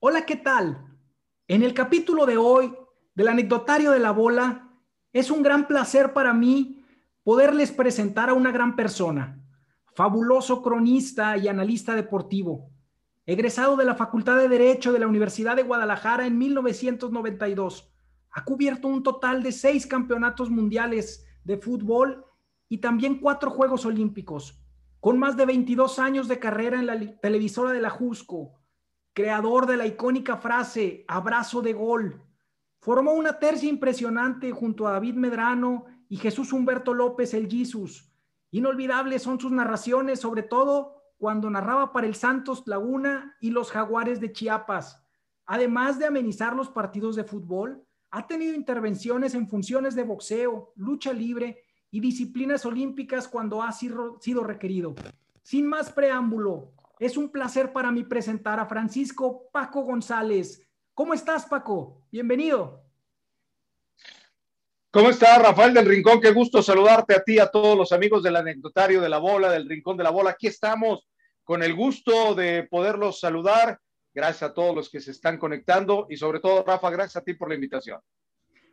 Hola, ¿qué tal? En el capítulo de hoy del anecdotario de la bola, es un gran placer para mí poderles presentar a una gran persona, fabuloso cronista y analista deportivo, egresado de la Facultad de Derecho de la Universidad de Guadalajara en 1992. Ha cubierto un total de seis campeonatos mundiales de fútbol y también cuatro Juegos Olímpicos, con más de 22 años de carrera en la televisora de la Jusco, creador de la icónica frase abrazo de gol. Formó una tercia impresionante junto a David Medrano y Jesús Humberto López el Jesus. Inolvidables son sus narraciones, sobre todo cuando narraba para el Santos Laguna y los Jaguares de Chiapas. Además de amenizar los partidos de fútbol, ha tenido intervenciones en funciones de boxeo, lucha libre y disciplinas olímpicas cuando ha sido requerido. Sin más preámbulo, es un placer para mí presentar a Francisco Paco González. ¿Cómo estás, Paco? Bienvenido. ¿Cómo estás, Rafael del Rincón? Qué gusto saludarte a ti, a todos los amigos del anecdotario de la bola, del Rincón de la Bola. Aquí estamos con el gusto de poderlos saludar. Gracias a todos los que se están conectando y sobre todo, Rafa, gracias a ti por la invitación.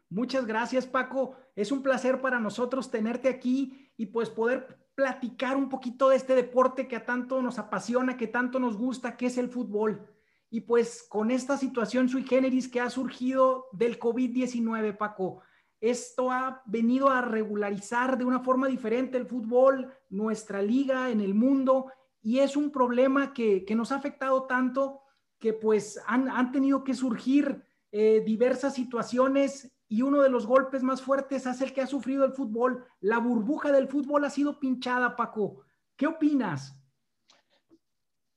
Muchas gracias, Paco. Es un placer para nosotros tenerte aquí y pues poder platicar un poquito de este deporte que a tanto nos apasiona, que tanto nos gusta, que es el fútbol. Y pues con esta situación sui generis que ha surgido del COVID-19, Paco, esto ha venido a regularizar de una forma diferente el fútbol, nuestra liga en el mundo, y es un problema que, nos ha afectado tanto que pues han, tenido que surgir eh, diversas situaciones y uno de los golpes más fuertes es el que ha sufrido el fútbol. La burbuja del fútbol ha sido pinchada, Paco. ¿Qué opinas?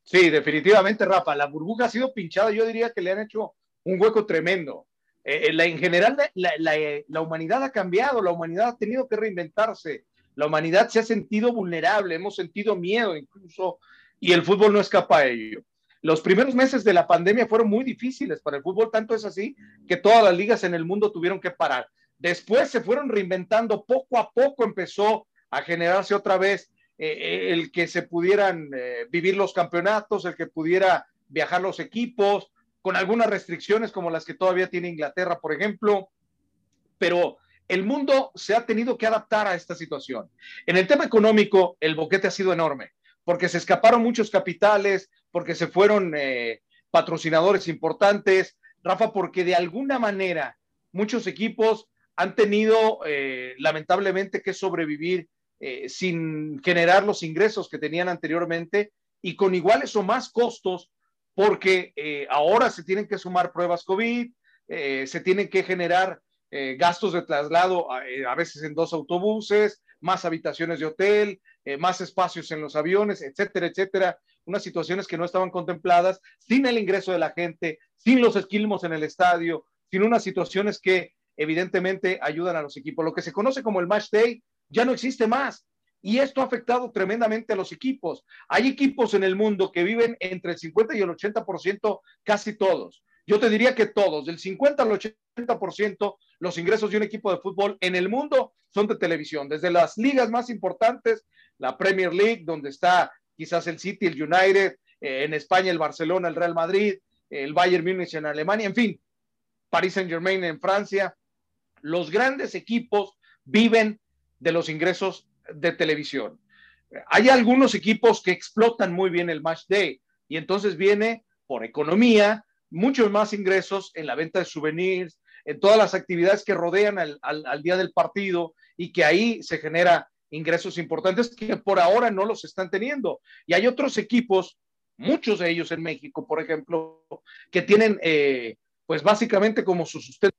Sí, definitivamente, Rafa. La burbuja ha sido pinchada. Yo diría que le han hecho un hueco tremendo. Eh, eh, en general, la, humanidad ha cambiado, la humanidad ha tenido que reinventarse, la humanidad se ha sentido vulnerable, hemos sentido miedo incluso, y el fútbol no escapa a ello. Los primeros meses de la pandemia fueron muy difíciles para el fútbol, tanto es así que todas las ligas en el mundo tuvieron que parar. Después se fueron reinventando, poco a poco empezó a generarse otra vez eh, eh, el que se pudieran eh, vivir los campeonatos, el que pudiera viajar los equipos, con algunas restricciones como las que todavía tiene Inglaterra, por ejemplo, pero el mundo se ha tenido que adaptar a esta situación. En el tema económico, el boquete ha sido enorme porque se escaparon muchos capitales, porque se fueron eh, patrocinadores importantes, Rafa, porque de alguna manera muchos equipos han tenido eh, lamentablemente que sobrevivir eh, sin generar los ingresos que tenían anteriormente y con iguales o más costos, porque ahora se tienen que sumar pruebas COVID, se tienen que generar gastos de traslado a veces en dos autobuses, más habitaciones de hotel, eh, más espacios en los aviones, etcétera, etcétera. Unas situaciones que no estaban contempladas, sin el ingreso de la gente, sin los esquilmos en el estadio, sin unas situaciones que evidentemente ayudan a los equipos. Lo que se conoce como el match day ya no existe más. Y esto ha afectado tremendamente a los equipos. Hay equipos en el mundo que viven entre el 50 y el 80%, casi todos. Yo te diría que todos, del 50 al 80%, los ingresos de un equipo de fútbol en el mundo son de televisión, desde las ligas más importantes, la Premier League, donde está quizás el City, el United, eh, en España el Barcelona, el Real Madrid, el Bayern Múnich en Alemania, en fin, Paris Saint Germain en Francia. Los grandes equipos viven de los ingresos de televisión. Hay algunos equipos que explotan muy bien el match day y entonces viene por economía, muchos más ingresos en la venta de souvenirs, en todas las actividades que rodean al, día del partido y que ahí se genera ingresos importantes que por ahora no los están teniendo. Y hay otros equipos, muchos de ellos en México, por ejemplo, que tienen, eh, pues básicamente como su sustento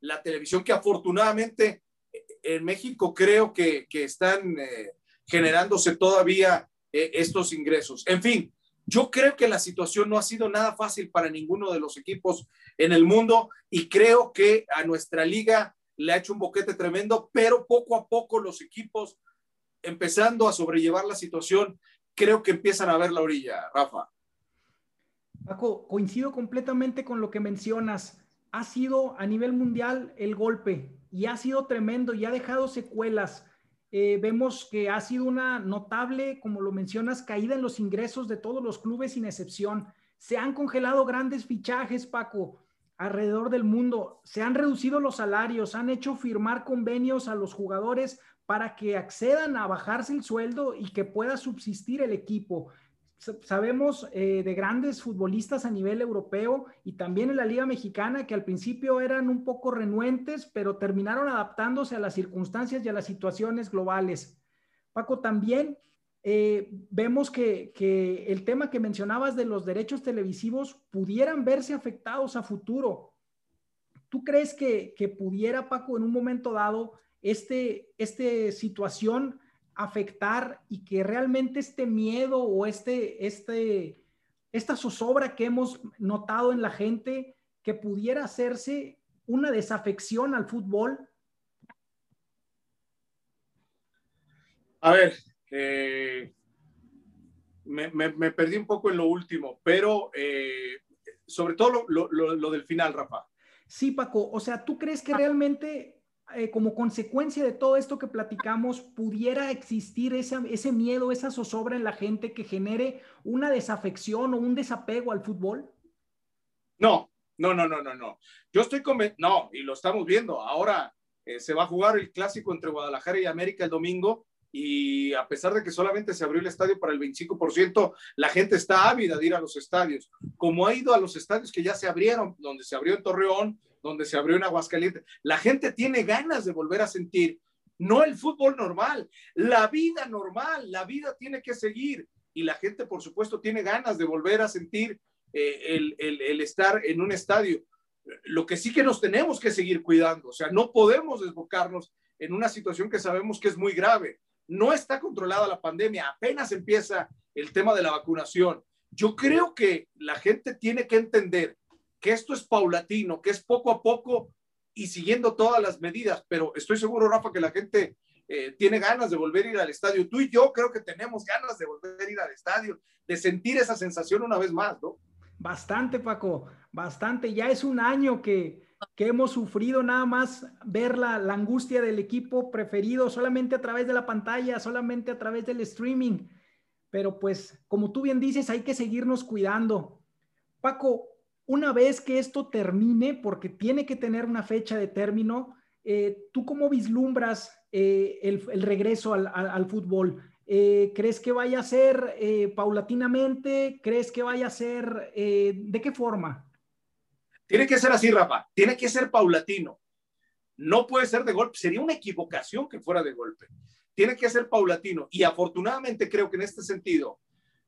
la televisión, que afortunadamente eh, en México creo que, están eh, generándose todavía estos ingresos. En fin, yo creo que la situación no ha sido nada fácil para ninguno de los equipos en el mundo y creo que a nuestra liga le ha hecho un boquete tremendo, pero poco a poco los equipos empezando a sobrellevar la situación, creo que empiezan a ver la orilla, Rafa. Paco, coincido completamente con lo que mencionas. Ha sido a nivel mundial el golpe. y ha sido tremendo y ha dejado secuelas. Eh, vemos que ha sido una notable, como lo mencionas, caída en los ingresos de todos los clubes sin excepción. Se han congelado grandes fichajes, Paco, alrededor del mundo. Se han reducido los salarios, han hecho firmar convenios a los jugadores para que accedan a bajarse el sueldo y que pueda subsistir el equipo. Sabemos eh, de grandes futbolistas a nivel europeo y también en la Liga Mexicana que al principio eran un poco renuentes, pero terminaron adaptándose a las circunstancias y a las situaciones globales. Paco, también eh, vemos que, el tema que mencionabas de los derechos televisivos pudieran verse afectados a futuro. ¿Tú crees que, pudiera, Paco, en un momento dado, este, esta situación afectar y que realmente este miedo o este, este, esta zozobra que hemos notado en la gente, que pudiera hacerse una desafección al fútbol? A ver, eh, me, perdí un poco en lo último, pero eh, sobre todo lo, del final, Rafa. Sí, Paco, o sea, ¿tú crees que realmente eh, como consecuencia de todo esto que platicamos pudiera existir ese miedo, esa zozobra en la gente que genere una desafección o un desapego al fútbol? No, no, no, no, no, no. Yo estoy convencido, no, y lo estamos viendo. Ahora se va a jugar el clásico entre Guadalajara y América el domingo y a pesar de que solamente se abrió el estadio para el 25%, la gente está ávida de ir a los estadios, como ha ido a los estadios que ya se abrieron, donde se abrió en Torreón, donde se abrió en Aguascalientes. La gente tiene ganas de volver a sentir, no el fútbol normal, la vida normal, la vida tiene que seguir y la gente, por supuesto, tiene ganas de volver a sentir eh, el, el estar en un estadio. Lo que sí que nos tenemos que seguir cuidando, o sea, no podemos desbocarnos en una situación que sabemos que es muy grave no está controlada la pandemia, apenas empieza el tema de la vacunación. Yo creo que la gente tiene que entender que esto es paulatino, que es poco a poco y siguiendo todas las medidas, pero estoy seguro, Rafa, que la gente eh, tiene ganas de volver a ir al estadio. Tú y yo creo que tenemos ganas de volver a ir al estadio, de sentir esa sensación una vez más, ¿no? Bastante, Paco, bastante. Ya es un año que, que hemos sufrido nada más ver la, angustia del equipo preferido solamente a través de la pantalla, solamente a través del streaming. Pero pues, como tú bien dices, hay que seguirnos cuidando. Paco, una vez que esto termine, porque tiene que tener una fecha de término, eh, ¿tú cómo vislumbras eh, el, regreso al, fútbol? Eh, ¿Crees que vaya a ser paulatinamente? ¿Crees que vaya a ser de qué forma? Tiene que ser así, Rafa. Tiene que ser paulatino. No puede ser de golpe. Sería una equivocación que fuera de golpe. Tiene que ser paulatino. Y afortunadamente creo que en este sentido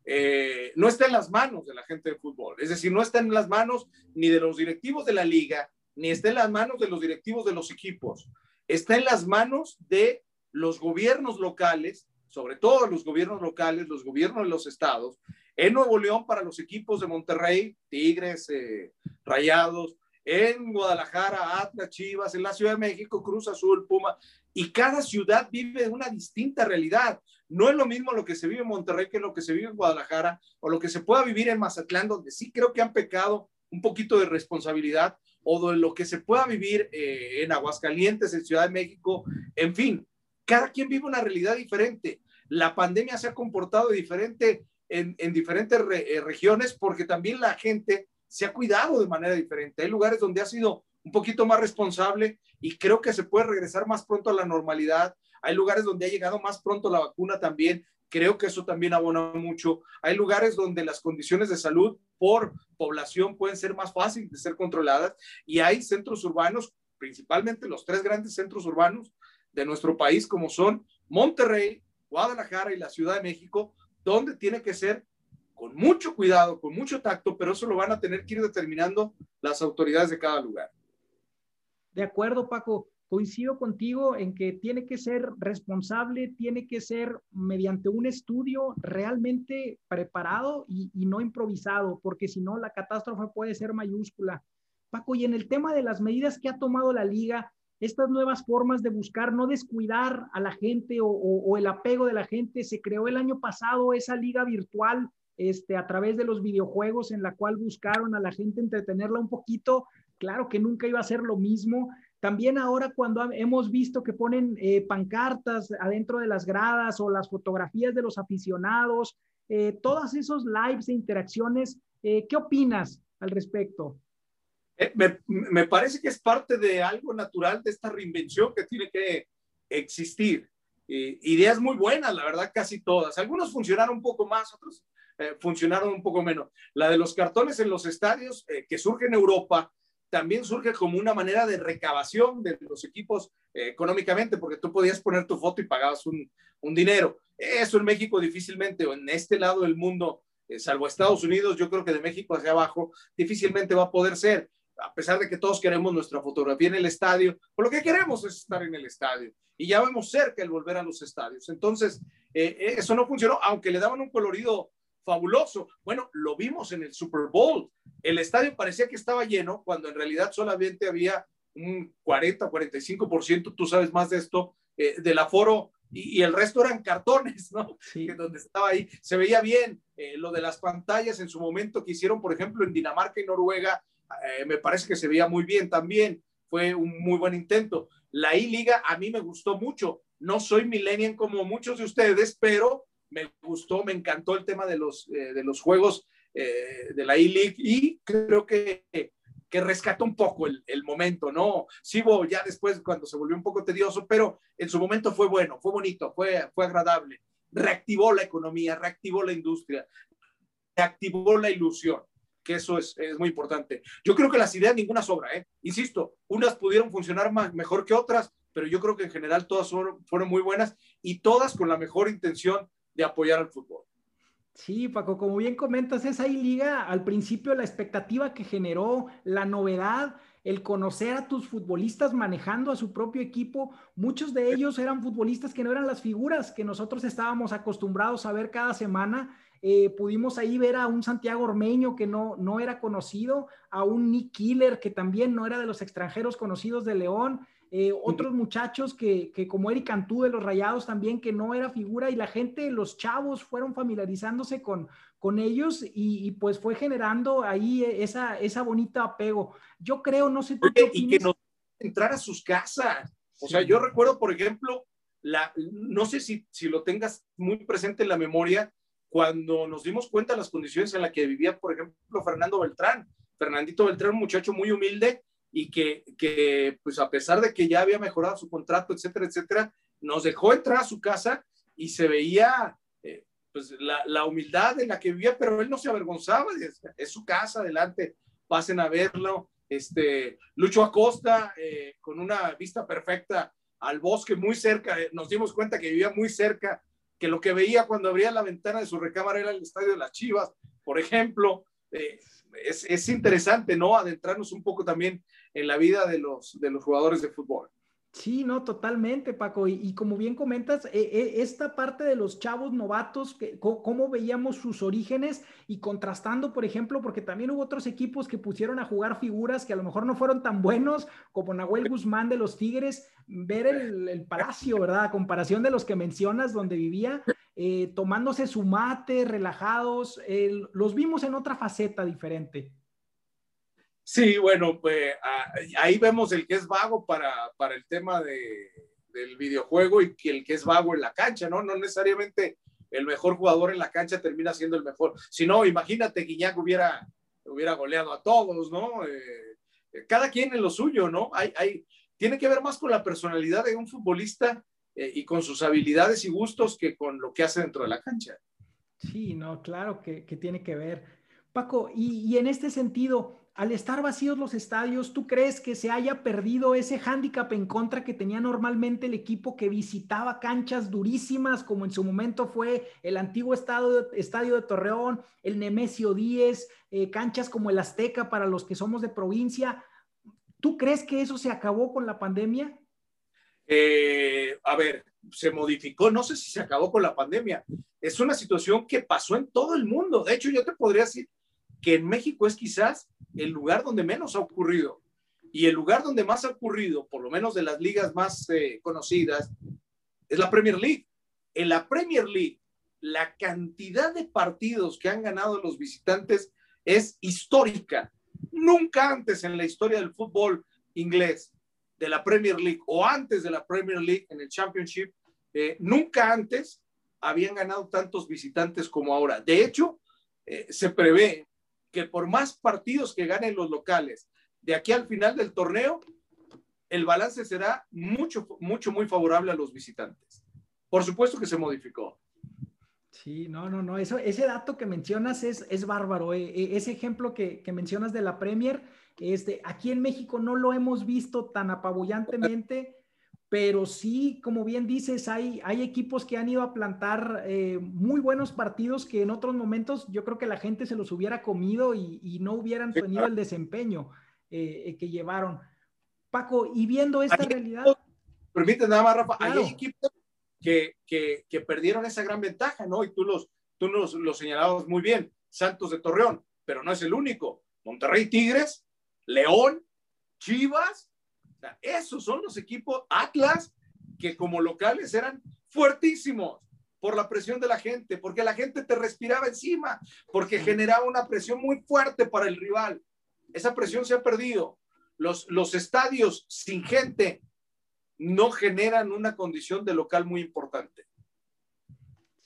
eh, no está en las manos de la gente de fútbol. Es decir, no está en las manos ni de los directivos de la liga, ni está en las manos de los directivos de los equipos. Está en las manos de los gobiernos locales, sobre todo los gobiernos locales, los gobiernos de los estados, en Nuevo León para los equipos de Monterrey, Tigres, eh, Rayados, en Guadalajara, Atlas, Chivas, en la Ciudad de México, Cruz Azul, Puma, y cada ciudad vive una distinta realidad. No es lo mismo lo que se vive en Monterrey que lo que se vive en Guadalajara o lo que se pueda vivir en Mazatlán, donde sí creo que han pecado un poquito de responsabilidad, o de lo que se pueda vivir eh, en Aguascalientes, en Ciudad de México, en fin, cada quien vive una realidad diferente. La pandemia se ha comportado diferente en, diferentes eh, regiones porque también la gente se ha cuidado de manera diferente. Hay lugares donde ha sido un poquito más responsable y creo que se puede regresar más pronto a la normalidad. Hay lugares donde ha llegado más pronto la vacuna también. Creo que eso también abona mucho. Hay lugares donde las condiciones de salud por población pueden ser más fáciles de ser controladas y hay centros urbanos, principalmente los tres grandes centros urbanos de nuestro país, como son Monterrey, Guadalajara y la Ciudad de México, donde tiene que ser con mucho cuidado, con mucho tacto, pero eso lo van a tener que ir determinando las autoridades de cada lugar. De acuerdo, Paco. Coincido contigo en que tiene que ser responsable, tiene que ser mediante un estudio realmente preparado y, no improvisado, porque si no, la catástrofe puede ser mayúscula. Paco, y en el tema de las medidas que ha tomado la liga, estas nuevas formas de buscar no descuidar a la gente o, el apego de la gente. Se creó el año pasado esa liga virtual este, a través de los videojuegos en la cual buscaron a la gente entretenerla un poquito. Claro que nunca iba a ser lo mismo, También ahora cuando hemos visto que ponen eh, pancartas adentro de las gradas o las fotografías de los aficionados, eh, todos esos lives e interacciones, eh, ¿qué opinas al respecto? Me, parece que es parte de algo natural de esta reinvención que tiene que existir. ideas muy buenas, la verdad, casi todas. Algunos funcionaron un poco más, otros funcionaron un poco menos. La de los cartones en los estadios, que surge en Europa, también surge como una manera de recabación de los equipos eh, económicamente, porque tú podías poner tu foto y pagabas un, dinero. Eso en México difícilmente, o en este lado del mundo, eh, salvo Estados Unidos, yo creo que de México hacia abajo, difícilmente va a poder ser, a pesar de que todos queremos nuestra fotografía en el estadio, pues lo que queremos es estar en el estadio. Y ya vemos cerca el volver a los estadios. Entonces, eh, eso no funcionó, aunque le daban un colorido fabuloso. Bueno, lo vimos en el Super Bowl. El estadio parecía que estaba lleno cuando en realidad solamente había un 40, 45%, tú sabes más de esto, eh, del aforo y, el resto eran cartones, ¿no? Sí. donde estaba ahí, se veía bien. Eh, lo de las pantallas en su momento que hicieron, por ejemplo, en Dinamarca y Noruega, eh, me parece que se veía muy bien también. Fue un muy buen intento. La I-Liga a mí me gustó mucho. No soy millennial como muchos de ustedes, pero me gustó, me encantó el tema de los, eh, de los juegos eh, de la E-League y creo que, que rescató un poco el, el momento, ¿no? Sí, ya después cuando se volvió un poco tedioso, pero en su momento fue bueno, fue bonito, fue, fue agradable. Reactivó la economía, reactivó la industria, reactivó la ilusión que eso es, es, muy importante. Yo creo que las ideas ninguna sobra, ¿eh? Insisto, unas pudieron funcionar más, mejor que otras, pero yo creo que en general todas fueron, fueron muy buenas y todas con la mejor intención de apoyar al fútbol. Sí, Paco, como bien comentas, esa liga al principio la expectativa que generó, la novedad, el conocer a tus futbolistas manejando a su propio equipo, muchos de ellos eran futbolistas que no eran las figuras que nosotros estábamos acostumbrados a ver cada semana. Eh, pudimos ahí ver a un Santiago Ormeño que no, no era conocido, a un Nick Killer que también no era de los extranjeros conocidos de León, eh, otros muchachos que, que, como Eric Cantú de los Rayados también, que no era figura y la gente, los chavos fueron familiarizándose con, con ellos y, pues fue generando ahí esa, esa bonita apego. Yo creo, no sé tú qué Y que no entrar a sus casas. O sea, yo recuerdo, por ejemplo, la, no sé si, si lo tengas muy presente en la memoria, cuando nos dimos cuenta de las condiciones en las que vivía, por ejemplo, Fernando Beltrán. Fernandito Beltrán, un muchacho muy humilde, y que, que, pues a pesar de que ya había mejorado su contrato, etcétera, etcétera, nos dejó entrar a su casa y se veía eh, pues la, la, humildad en la que vivía, pero él no se avergonzaba, es, es su casa, adelante, pasen a verlo. Este, Lucho Acosta, eh, con una vista perfecta al bosque muy cerca, eh, nos dimos cuenta que vivía muy cerca, que lo que veía cuando abría la ventana de su recámara era el estadio de las Chivas, por ejemplo. es, es, interesante, ¿no? Adentrarnos un poco también en la vida de los, de los jugadores de fútbol. Sí, no, totalmente, Paco. Y, como bien comentas, eh, eh, esta parte de los chavos novatos, que, cómo veíamos sus orígenes y contrastando, por ejemplo, porque también hubo otros equipos que pusieron a jugar figuras que a lo mejor no fueron tan buenos, como Nahuel Guzmán de los Tigres, ver el, palacio, ¿verdad? A comparación de los que mencionas, donde vivía, eh, tomándose su mate, relajados, los vimos en otra faceta diferente. Sí, bueno, pues ah, ahí vemos el que es vago para, para el tema de, del videojuego y que el que es vago en la cancha, ¿no? No necesariamente el mejor jugador en la cancha termina siendo el mejor. Si no, imagínate que Iñak hubiera, hubiera goleado a todos, ¿no? Eh, cada quien en lo suyo, ¿no? Hay, hay, tiene que ver más con la personalidad de un futbolista eh, y con sus habilidades y gustos que con lo que hace dentro de la cancha. Sí, no, claro que, que tiene que ver. Paco, y, y en este sentido, al estar vacíos los estadios, ¿tú crees que se haya perdido ese hándicap en contra que tenía normalmente el equipo que visitaba canchas durísimas, como en su momento fue el antiguo estadio, estadio de Torreón, el Nemesio 10, eh, canchas como el Azteca para los que somos de provincia? ¿Tú crees que eso se acabó con la pandemia? Eh, a ver, se modificó, no sé si se acabó con la pandemia. Es una situación que pasó en todo el mundo. De hecho, yo te podría decir que en México es quizás el lugar donde menos ha ocurrido. Y el lugar donde más ha ocurrido, por lo menos de las ligas más eh, conocidas, es la Premier League. En la Premier League, la cantidad de partidos que han ganado los visitantes es histórica. Nunca antes en la historia del fútbol inglés de la Premier League o antes de la Premier League en el Championship, eh, nunca antes habían ganado tantos visitantes como ahora. De hecho, eh, se prevé que por más partidos que ganen los locales, de aquí al final del torneo, el balance será mucho, mucho, muy favorable a los visitantes. Por supuesto que se modificó. Sí, no, no, no, eso, ese dato que mencionas es, es bárbaro. Eh, eh, ese ejemplo que, que, mencionas de la Premier, este, aquí en México no lo hemos visto tan apabullantemente, pero sí, como bien dices, hay, hay equipos que han ido a plantar eh, muy buenos partidos que en otros momentos yo creo que la gente se los hubiera comido y, y no hubieran tenido el desempeño que llevaron. Paco, y viendo esta realidad. Permíteme nada más, Rafa, hay equipos que, que, perdieron esa gran ventaja, ¿no? Y tú los, tú los, los señalabas muy bien, Santos de Torreón, pero no es el único. Monterrey Tigres, León, Chivas, esos son los equipos Atlas que como locales eran fuertísimos por la presión de la gente, porque la gente te respiraba encima, porque generaba una presión muy fuerte para el rival. Esa presión se ha perdido. Los, los estadios sin gente no generan una condición de local muy importante.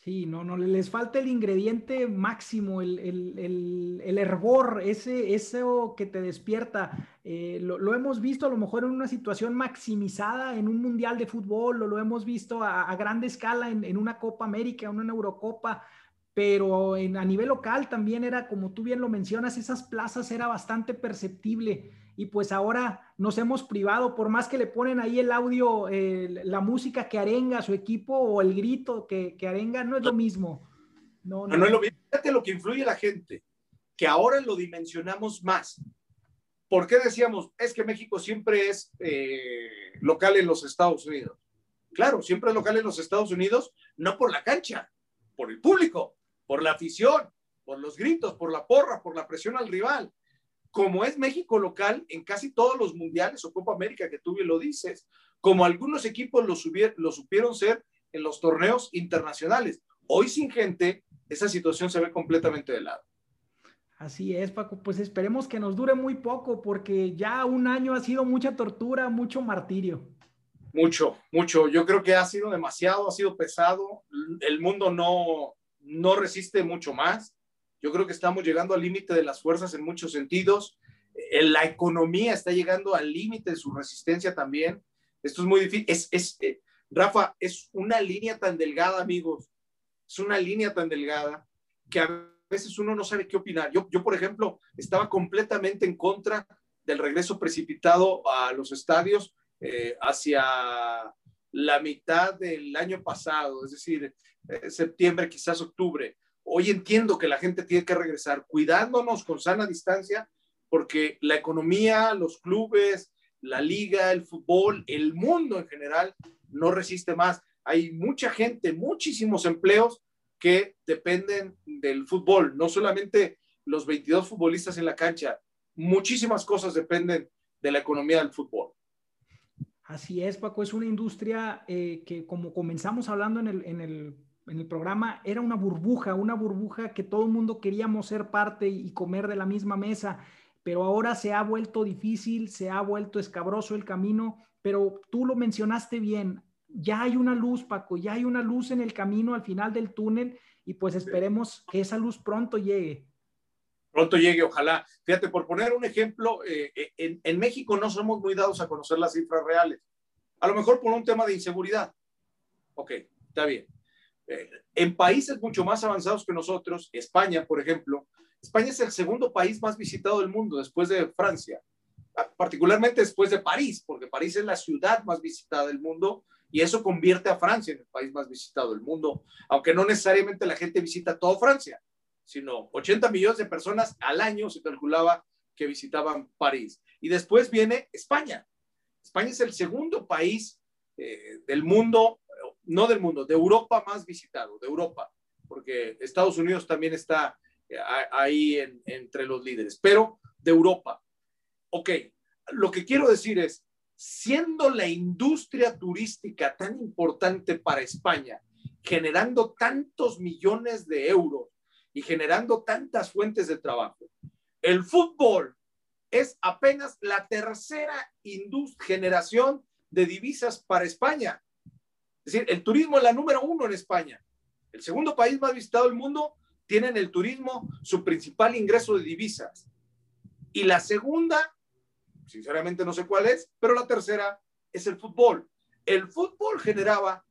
Sí, no, no, les falta el ingrediente máximo, el, el, el, hervor, ese, eso que te despierta. Eh, lo, hemos visto a lo mejor en una situación maximizada en un mundial de fútbol, lo hemos visto a, a grande escala en, en, una Copa América, en una Eurocopa, pero en, a nivel local también era, como tú bien lo mencionas, esas plazas era bastante perceptible y pues ahora nos hemos privado, por más que le ponen ahí el audio, la música que arenga su equipo o el grito que, que arenga, no es lo mismo. No, no. no, es lo mismo. Fíjate lo que influye la gente, que ahora lo dimensionamos más. ¿Por qué decíamos, es que México siempre es eh, local en los Estados Unidos? Claro, siempre es local en los Estados Unidos, no por la cancha, por el público por la afición, por los gritos, por la porra, por la presión al rival. Como es México local en casi todos los mundiales o Copa América que tú bien lo dices, como algunos equipos lo, lo supieron ser en los torneos internacionales. Hoy sin gente, esa situación se ve completamente de lado. Así es, Paco. Pues esperemos que nos dure muy poco, porque ya un año ha sido mucha tortura, mucho martirio. Mucho, mucho. Yo creo que ha sido demasiado, ha sido pesado. El mundo no, no resiste mucho más. Yo creo que estamos llegando al límite de las fuerzas en muchos sentidos. Eh, la economía está llegando al límite de su resistencia también. Esto es muy difícil. Es, es eh, Rafa, es una línea tan delgada, amigos. Es una línea tan delgada que a veces uno no sabe qué opinar. Yo, yo por ejemplo, estaba completamente en contra del regreso precipitado a los estadios eh, hacia la mitad del año pasado, es decir, eh, septiembre, quizás octubre. Hoy entiendo que la gente tiene que regresar cuidándonos con sana distancia, porque la economía, los clubes, la liga, el fútbol, el mundo en general no resiste más. Hay mucha gente, muchísimos empleos que dependen del fútbol, no solamente los 22 futbolistas en la cancha, muchísimas cosas dependen de la economía del fútbol. Así es, Paco, es una industria eh, que como comenzamos hablando en el, en, el, en el, programa, era una burbuja, una burbuja que todo el mundo queríamos ser parte y comer de la misma mesa, pero ahora se ha vuelto difícil, se ha vuelto escabroso el camino, pero tú lo mencionaste bien, ya hay una luz, Paco, ya hay una luz en el camino al final del túnel y pues esperemos que esa luz pronto llegue pronto llegue, ojalá. Fíjate, por poner un ejemplo, eh, eh, en, México no somos muy dados a conocer las cifras reales. A lo mejor por un tema de inseguridad. Ok, está bien. En países mucho más avanzados que nosotros, España, por ejemplo, España es el segundo país más visitado del mundo después de Francia, particularmente después de París, porque París es la ciudad más visitada del mundo y eso convierte a Francia en el país más visitado del mundo, aunque no necesariamente la gente visita toda Francia sino 80 millones de personas al año se calculaba que visitaban París. Y después viene España. España es el segundo país eh, del mundo, no del mundo, de Europa más visitado, de Europa, porque Estados Unidos también está eh, ahí entre los líderes, pero de Europa. Ok, lo que quiero decir es, siendo la industria turística tan importante para España, generando tantos millones de euros y generando tantas fuentes de trabajo. El fútbol es apenas la tercera generación de divisas para España. Es decir, el turismo es la número uno en España. El segundo país más visitado del mundo tiene en el turismo su principal ingreso de divisas. Y la segunda, sinceramente no sé cuál es, pero la tercera es el fútbol. El fútbol generaba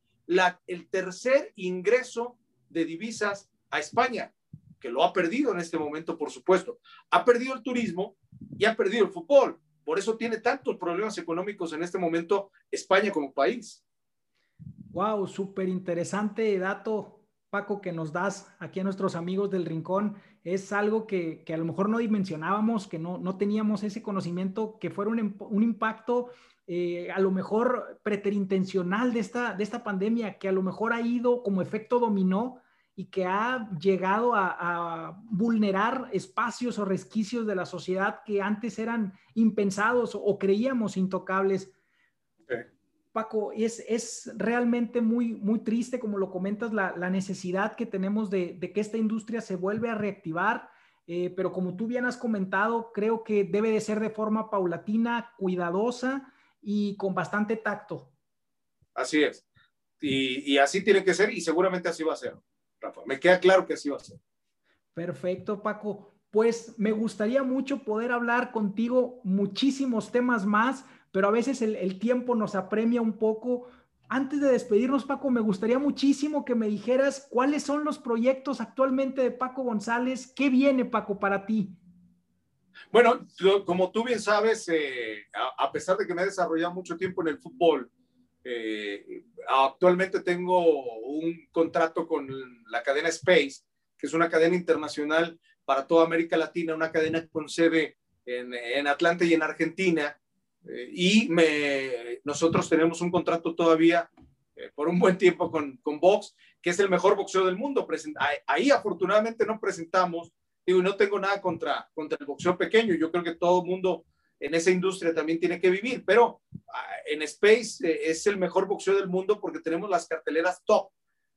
el tercer ingreso de divisas a España, que lo ha perdido en este momento, por supuesto. Ha perdido el turismo y ha perdido el fútbol. Por eso tiene tantos problemas económicos en este momento España como país. Wow, súper interesante dato, Paco, que nos das aquí a nuestros amigos del Rincón. Es algo que, que a lo mejor no dimensionábamos, que no, no teníamos ese conocimiento, que fuera un, un impacto eh, a lo mejor preterintencional de esta, de esta pandemia, que a lo mejor ha ido como efecto dominó y que ha llegado a, vulnerar espacios o resquicios de la sociedad que antes eran impensados o, creíamos intocables. Paco, es, es, realmente muy, muy triste, como lo comentas, la, necesidad que tenemos de, que esta industria se vuelva a reactivar, eh, pero como tú bien has comentado, creo que debe de ser de forma paulatina, cuidadosa y con bastante tacto. Así es. Y, y así tiene que ser y seguramente así va a ser. Me queda claro que así va a ser. Perfecto, Paco. Pues me gustaría mucho poder hablar contigo muchísimos temas más, pero a veces el, tiempo nos apremia un poco. Antes de despedirnos, Paco, me gustaría muchísimo que me dijeras cuáles son los proyectos actualmente de Paco González. ¿Qué viene, Paco, para ti? Bueno, como tú bien sabes, eh, a, pesar de que me he desarrollado mucho tiempo en el fútbol, eh, actualmente tengo un contrato con la cadena Space, que es una cadena internacional para toda América Latina, una cadena con sede en, en Atlanta y en Argentina. Eh, y nosotros tenemos un contrato todavía eh, por un buen tiempo con, con Box, que es el mejor boxeo del mundo. Ahí afortunadamente no presentamos, digo, no tengo nada contra, contra el boxeo pequeño. Yo creo que todo el mundo en esa industria también tiene que vivir, pero ah, en Space eh, es el mejor boxeo del mundo porque tenemos las carteleras top,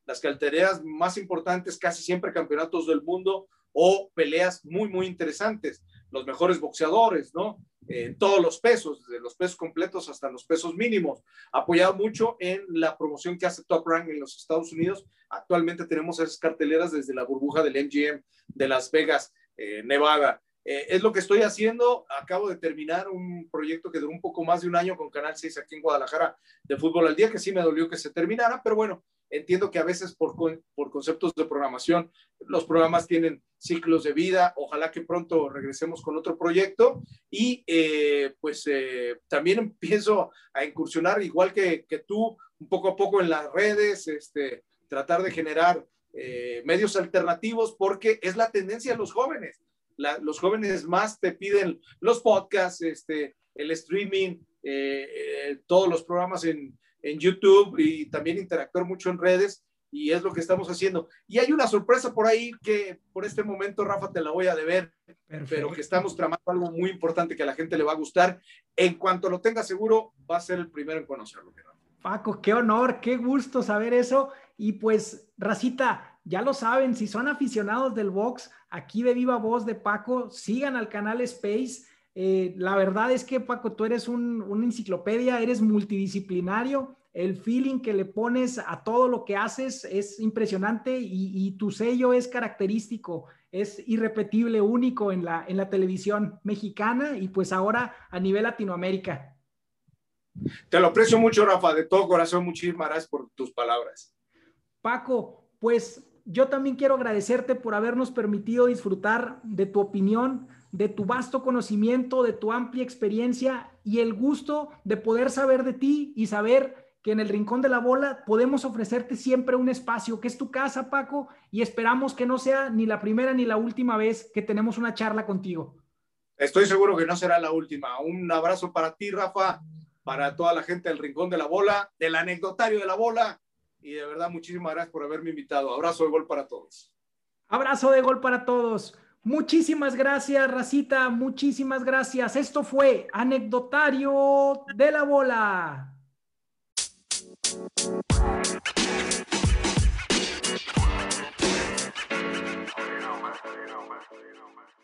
las carteleras más importantes, casi siempre campeonatos del mundo o peleas muy, muy interesantes, los mejores boxeadores, ¿no? En todos los pesos, desde los pesos completos hasta los pesos mínimos. Apoyado mucho en la promoción que hace Top Rank en los Estados Unidos. Actualmente tenemos esas carteleras desde la burbuja del MGM de Las Vegas, eh, Nevada. Eh, es lo que estoy haciendo. Acabo de terminar un proyecto que duró un poco más de un año con Canal 6 aquí en Guadalajara de fútbol al día, que sí me dolió que se terminara, pero bueno, entiendo que a veces por, por conceptos de programación los programas tienen ciclos de vida. Ojalá que pronto regresemos con otro proyecto y eh, pues eh, también empiezo a incursionar igual que, que, tú un poco a poco en las redes, este, tratar de generar medios alternativos porque es la tendencia de los jóvenes los jóvenes más te piden los podcasts, este, el streaming, eh, eh, todos los programas en, en, YouTube y también interactuar mucho en redes y es lo que estamos haciendo. Y hay una sorpresa por ahí que por este momento, Rafa, te la voy a deber, pero que estamos tramando algo muy importante que a la gente le va a gustar. En cuanto lo tenga seguro, va a ser el primero en conocerlo. Paco, qué honor, qué gusto saber eso. Y pues, Racita, ya lo saben, si son aficionados del box, aquí de viva voz de Paco, sigan al canal Space. Eh, la verdad es que Paco, tú eres una enciclopedia, eres multidisciplinario. El feeling que le pones a todo lo que haces es impresionante y, tu sello es característico, es irrepetible, único en la, en la televisión mexicana y pues ahora a nivel Latinoamérica. Te lo aprecio mucho, Rafa, de todo corazón. Muchísimas gracias por tus palabras. Paco, pues yo también quiero agradecerte por habernos permitido disfrutar de tu opinión, de tu vasto conocimiento, de tu amplia experiencia y el gusto de poder saber de ti y saber que en el Rincón de la Bola podemos ofrecerte siempre un espacio, que es tu casa, Paco, y esperamos que no sea ni la primera ni la última vez que tenemos una charla contigo. Estoy seguro que no será la última. Un abrazo para ti, Rafa, para toda la gente del Rincón de la Bola, del anecdotario de la Bola y de verdad muchísimas gracias por haberme invitado. Abrazo de gol para todos. Abrazo de gol para todos. Muchísimas gracias, Racita. Muchísimas gracias. Esto fue Anecdotario de la Bola. You know, man. You.